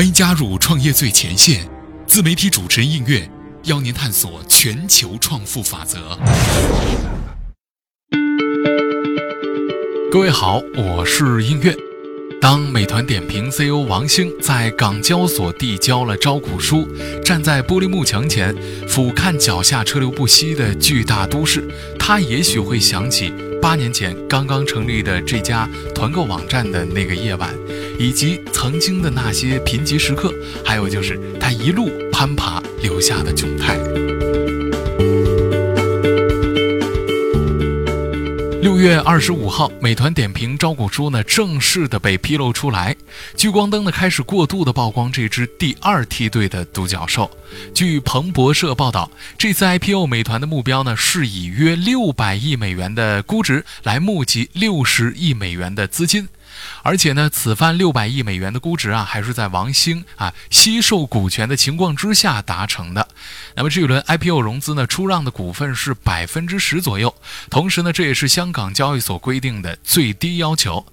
欢迎加入创业最前线，自媒体主持人应月邀您探索全球创富法则。各位好，我是应月。当美团点评 CEO 王兴在港交所递交了招股书，站在玻璃幕墙前俯瞰脚下车流不息的巨大都市，他也许会想起八年前刚刚成立的这家团购网站的那个夜晚，以及曾经的那些贫瘠时刻，还有就是他一路攀爬留下的窘态。六月二十五号，美团点评招股书呢正式的被披露出来，聚光灯呢开始过度的曝光这只第二梯队的独角兽。据彭博社报道，这次 IPO 美团的目标呢是以约六百亿美元的估值来募集六十亿美元的资金。而且呢，此番六百亿美元的估值啊，还是在王兴啊惜售股权的情况之下达成的。那么这一轮 IPO 融资呢，出让的股份是百分之十左右，同时呢，这也是香港交易所规定的最低要求。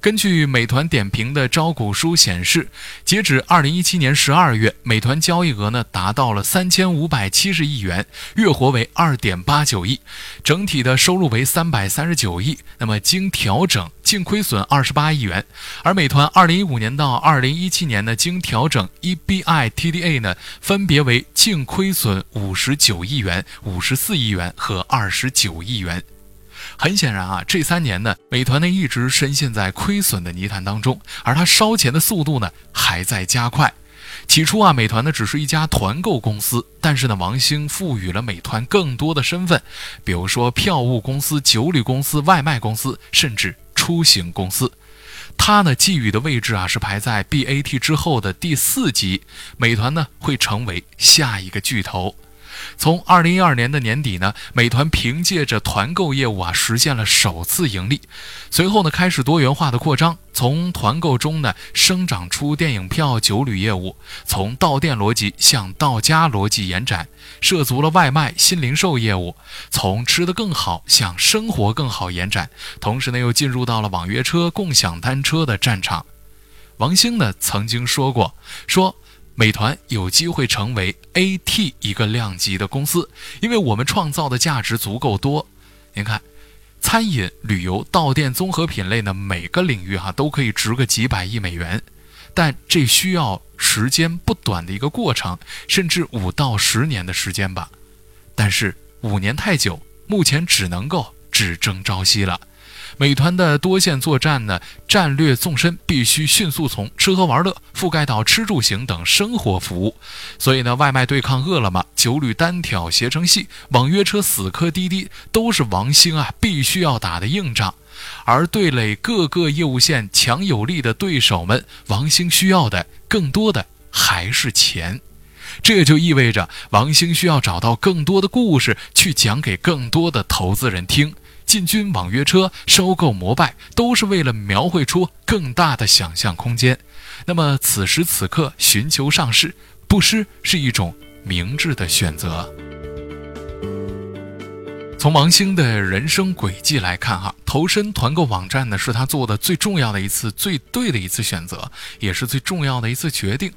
根据美团点评的招股书显示，截止二零一七年十二月，美团交易额呢达到了三千五百七十亿元，月活为二点八九亿，整体的收入为三百三十九亿。那么经调整净亏损二十八亿元。而美团二零一五年到二零一七年呢，经调整 EBITDA 呢，分别为净亏损五十九亿元、五十四亿元和二十九亿元。很显然啊，这三年呢，美团呢一直深陷在亏损的泥潭当中，而它烧钱的速度呢还在加快。起初啊，美团呢只是一家团购公司，但是呢，王兴赋予了美团更多的身份，比如说票务公司、酒旅公司、外卖公司，甚至出行公司。它呢寄予的位置啊是排在 BAT 之后的第四级，美团呢会成为下一个巨头。从二零一二年的年底呢，美团凭借着团购业务啊，实现了首次盈利。随后呢，开始多元化的扩张，从团购中呢，生长出电影票、酒旅业务，从到店逻辑向到家逻辑延展，涉足了外卖、新零售业务，从吃得更好向生活更好延展。同时呢，又进入到了网约车、共享单车的战场。王兴呢曾经说过，说。美团有机会成为 AT 一个量级的公司，因为我们创造的价值足够多。您看，餐饮、旅游、到店综合品类呢，每个领域哈都可以值个几百亿美元，但这需要时间不短的一个过程，甚至五到十年的时间吧。但是五年太久，目前只能够只争朝夕了。美团的多线作战呢，战略纵深必须迅速从吃喝玩乐覆盖到吃住行等生活服务。所以呢，外卖对抗饿了么，酒旅单挑携程系，网约车死磕滴滴，都是王兴啊必须要打的硬仗。而对垒各个业务线强有力的对手们，王兴需要的更多的还是钱。这就意味着王兴需要找到更多的故事去讲给更多的投资人听。进军网约车、收购摩拜，都是为了描绘出更大的想象空间。那么此时此刻寻求上市，不失是一种明智的选择。从王兴的人生轨迹来看，哈，投身团购网站呢，是他做的最重要的一次、最对的一次选择，也是最重要的一次决定。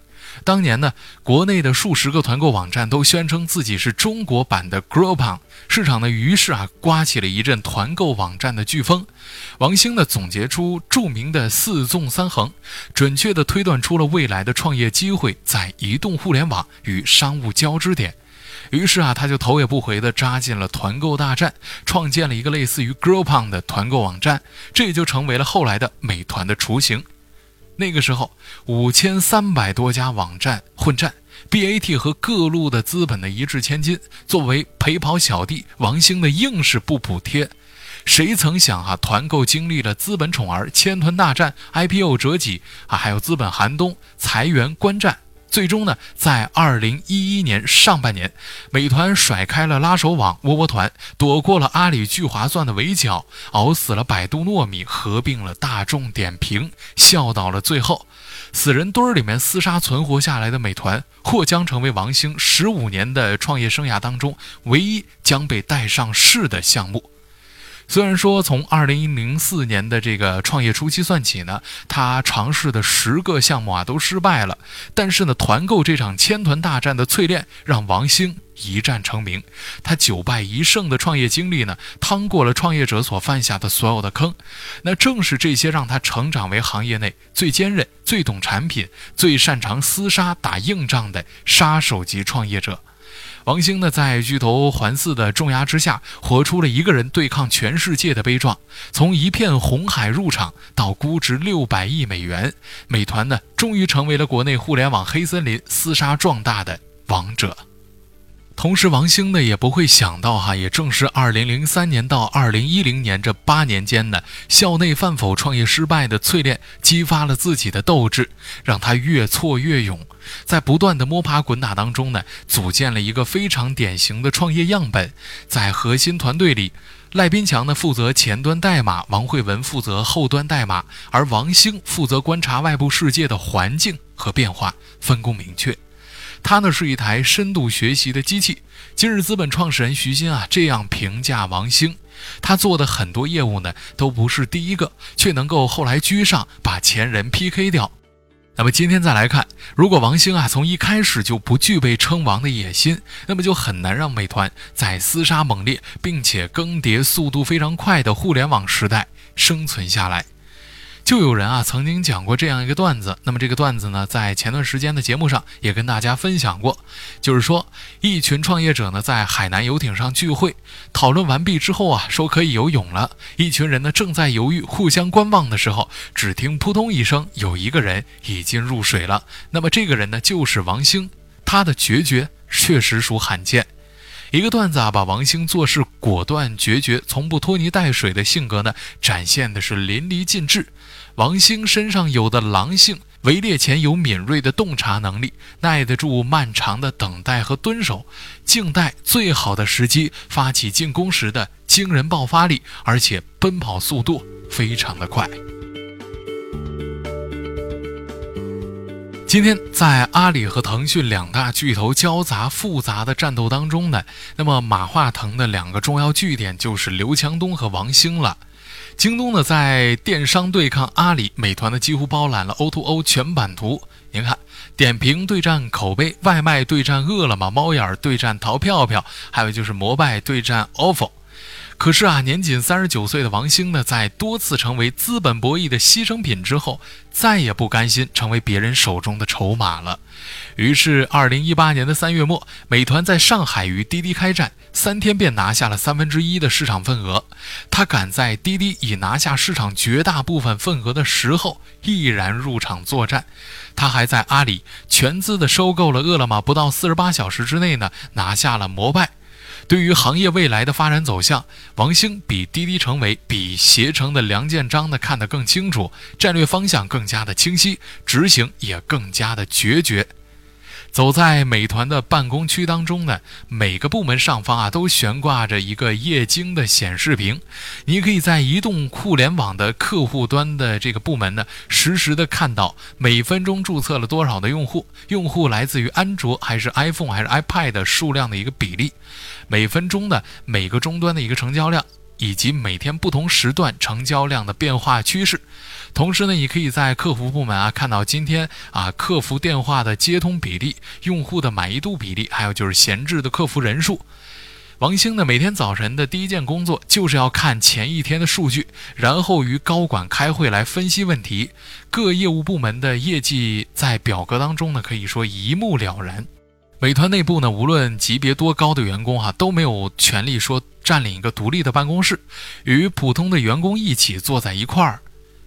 当年呢，国内的数十个团购网站都宣称自己是中国版的 Groupon，市场呢于是啊刮起了一阵团购网站的飓风。王兴呢总结出著名的四纵三横，准确地推断出了未来的创业机会在移动互联网与商务交织点。于是啊，他就头也不回地扎进了团购大战，创建了一个类似于 gropon 的团购网站，这也就成为了后来的美团的雏形。那个时候，五千三百多家网站混战，BAT 和各路的资本的一掷千金。作为陪跑小弟，王兴的硬是不补贴。谁曾想啊，团购经历了资本宠儿千团大战、IPO 折戟啊，还有资本寒冬、裁员观战。最终呢，在二零一一年上半年，美团甩开了拉手网窝窝团，躲过了阿里聚划算的围剿，熬死了百度糯米，合并了大众点评，笑到了最后，死人堆儿里面厮杀存活下来的美团，或将成为王兴十五年的创业生涯当中唯一将被带上市的项目。虽然说从二零零四年的这个创业初期算起呢，他尝试的十个项目啊都失败了，但是呢，团购这场千团大战的淬炼让王兴一战成名。他九败一胜的创业经历呢，趟过了创业者所犯下的所有的坑。那正是这些让他成长为行业内最坚韧、最懂产品、最擅长厮杀打硬仗的杀手级创业者。王兴呢，在巨头环伺的重压之下，活出了一个人对抗全世界的悲壮。从一片红海入场到估值六百亿美元，美团呢，终于成为了国内互联网黑森林厮杀壮大的王者。同时，王兴呢也不会想到哈，也正是二零零三年到二零一零年这八年间呢，校内饭否创业失败的淬炼，激发了自己的斗志，让他越挫越勇，在不断的摸爬滚打当中呢，组建了一个非常典型的创业样本。在核心团队里，赖斌强呢负责前端代码，王慧文负责后端代码，而王兴负责观察外部世界的环境和变化，分工明确。他呢是一台深度学习的机器。今日资本创始人徐新啊这样评价王兴：他做的很多业务呢都不是第一个，却能够后来居上，把前人 PK 掉。那么今天再来看，如果王兴啊从一开始就不具备称王的野心，那么就很难让美团在厮杀猛烈并且更迭速度非常快的互联网时代生存下来。就有人啊曾经讲过这样一个段子，那么这个段子呢，在前段时间的节目上也跟大家分享过，就是说一群创业者呢在海南游艇上聚会，讨论完毕之后啊，说可以游泳了。一群人呢正在犹豫、互相观望的时候，只听扑通一声，有一个人已经入水了。那么这个人呢就是王兴，他的决绝确实属罕见。一个段子啊，把王兴做事果断决绝、从不拖泥带水的性格呢，展现的是淋漓尽致。王兴身上有的狼性，围猎前有敏锐的洞察能力，耐得住漫长的等待和蹲守，静待最好的时机发起进攻时的惊人爆发力，而且奔跑速度非常的快。今天在阿里和腾讯两大巨头交杂复杂的战斗当中呢，那么马化腾的两个重要据点就是刘强东和王兴了。京东呢在电商对抗阿里，美团呢几乎包揽了 O2O 全版图。您看，点评对战口碑，外卖对战饿了么，猫眼对战淘票票，还有就是摩拜对战 ofo。可是啊，年仅三十九岁的王兴呢，在多次成为资本博弈的牺牲品之后，再也不甘心成为别人手中的筹码了。于是，二零一八年的三月末，美团在上海与滴滴开战，三天便拿下了三分之一的市场份额。他赶在滴滴已拿下市场绝大部分份额的时候，毅然入场作战。他还在阿里全资的收购了饿了么，不到四十八小时之内呢，拿下了摩拜。对于行业未来的发展走向，王兴比滴滴成为比携程的梁建章呢看得更清楚，战略方向更加的清晰，执行也更加的决绝。走在美团的办公区当中呢，每个部门上方啊都悬挂着一个液晶的显示屏，你可以在移动互联网的客户端的这个部门呢，实时的看到每分钟注册了多少的用户，用户来自于安卓还是 iPhone 还是 iPad 数量的一个比例，每分钟的每个终端的一个成交量。以及每天不同时段成交量的变化趋势，同时呢，你可以在客服部门啊看到今天啊客服电话的接通比例、用户的满意度比例，还有就是闲置的客服人数。王兴呢，每天早晨的第一件工作就是要看前一天的数据，然后与高管开会来分析问题。各业务部门的业绩在表格当中呢，可以说一目了然。美团内部呢，无论级别多高的员工哈，都没有权利说占领一个独立的办公室，与普通的员工一起坐在一块儿。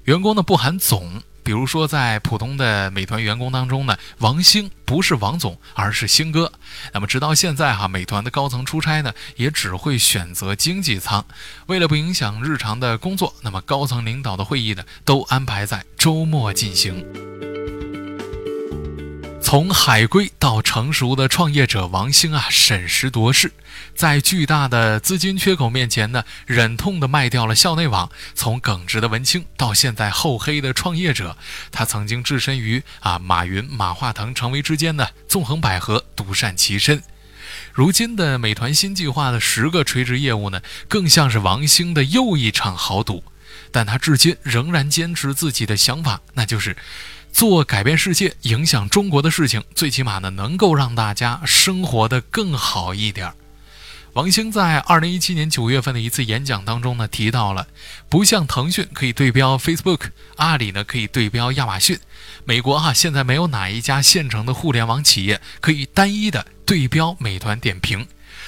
员工呢不含总，比如说在普通的美团员工当中呢，王兴不是王总，而是兴哥。那么直到现在哈，美团的高层出差呢，也只会选择经济舱。为了不影响日常的工作，那么高层领导的会议呢，都安排在周末进行。从海归到成熟的创业者王兴啊，审时度势，在巨大的资金缺口面前呢，忍痛的卖掉了校内网。从耿直的文青到现在厚黑的创业者，他曾经置身于啊马云、马化腾成为之间的纵横捭阖，独善其身。如今的美团新计划的十个垂直业务呢，更像是王兴的又一场豪赌。但他至今仍然坚持自己的想法，那就是做改变世界、影响中国的事情，最起码呢，能够让大家生活的更好一点。王兴在二零一七年九月份的一次演讲当中呢，提到了，不像腾讯可以对标 Facebook，阿里呢可以对标亚马逊，美国哈现在没有哪一家现成的互联网企业可以单一的对标美团点评，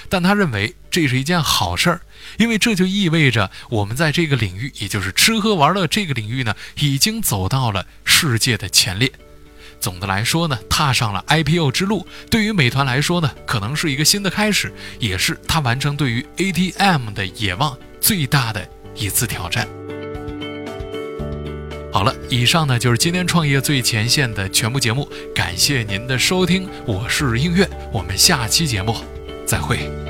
但他认为这是一件好事儿，因为这就意味着我们在这个领域，也就是吃喝玩乐这个领域呢，已经走到了世界的前列。总的来说呢，踏上了 IPO 之路，对于美团来说呢，可能是一个新的开始，也是他完成对于 ATM 的野望最大的一次挑战。好了，以上呢就是今天创业最前线的全部节目，感谢您的收听，我是映月，我们下期节目再会。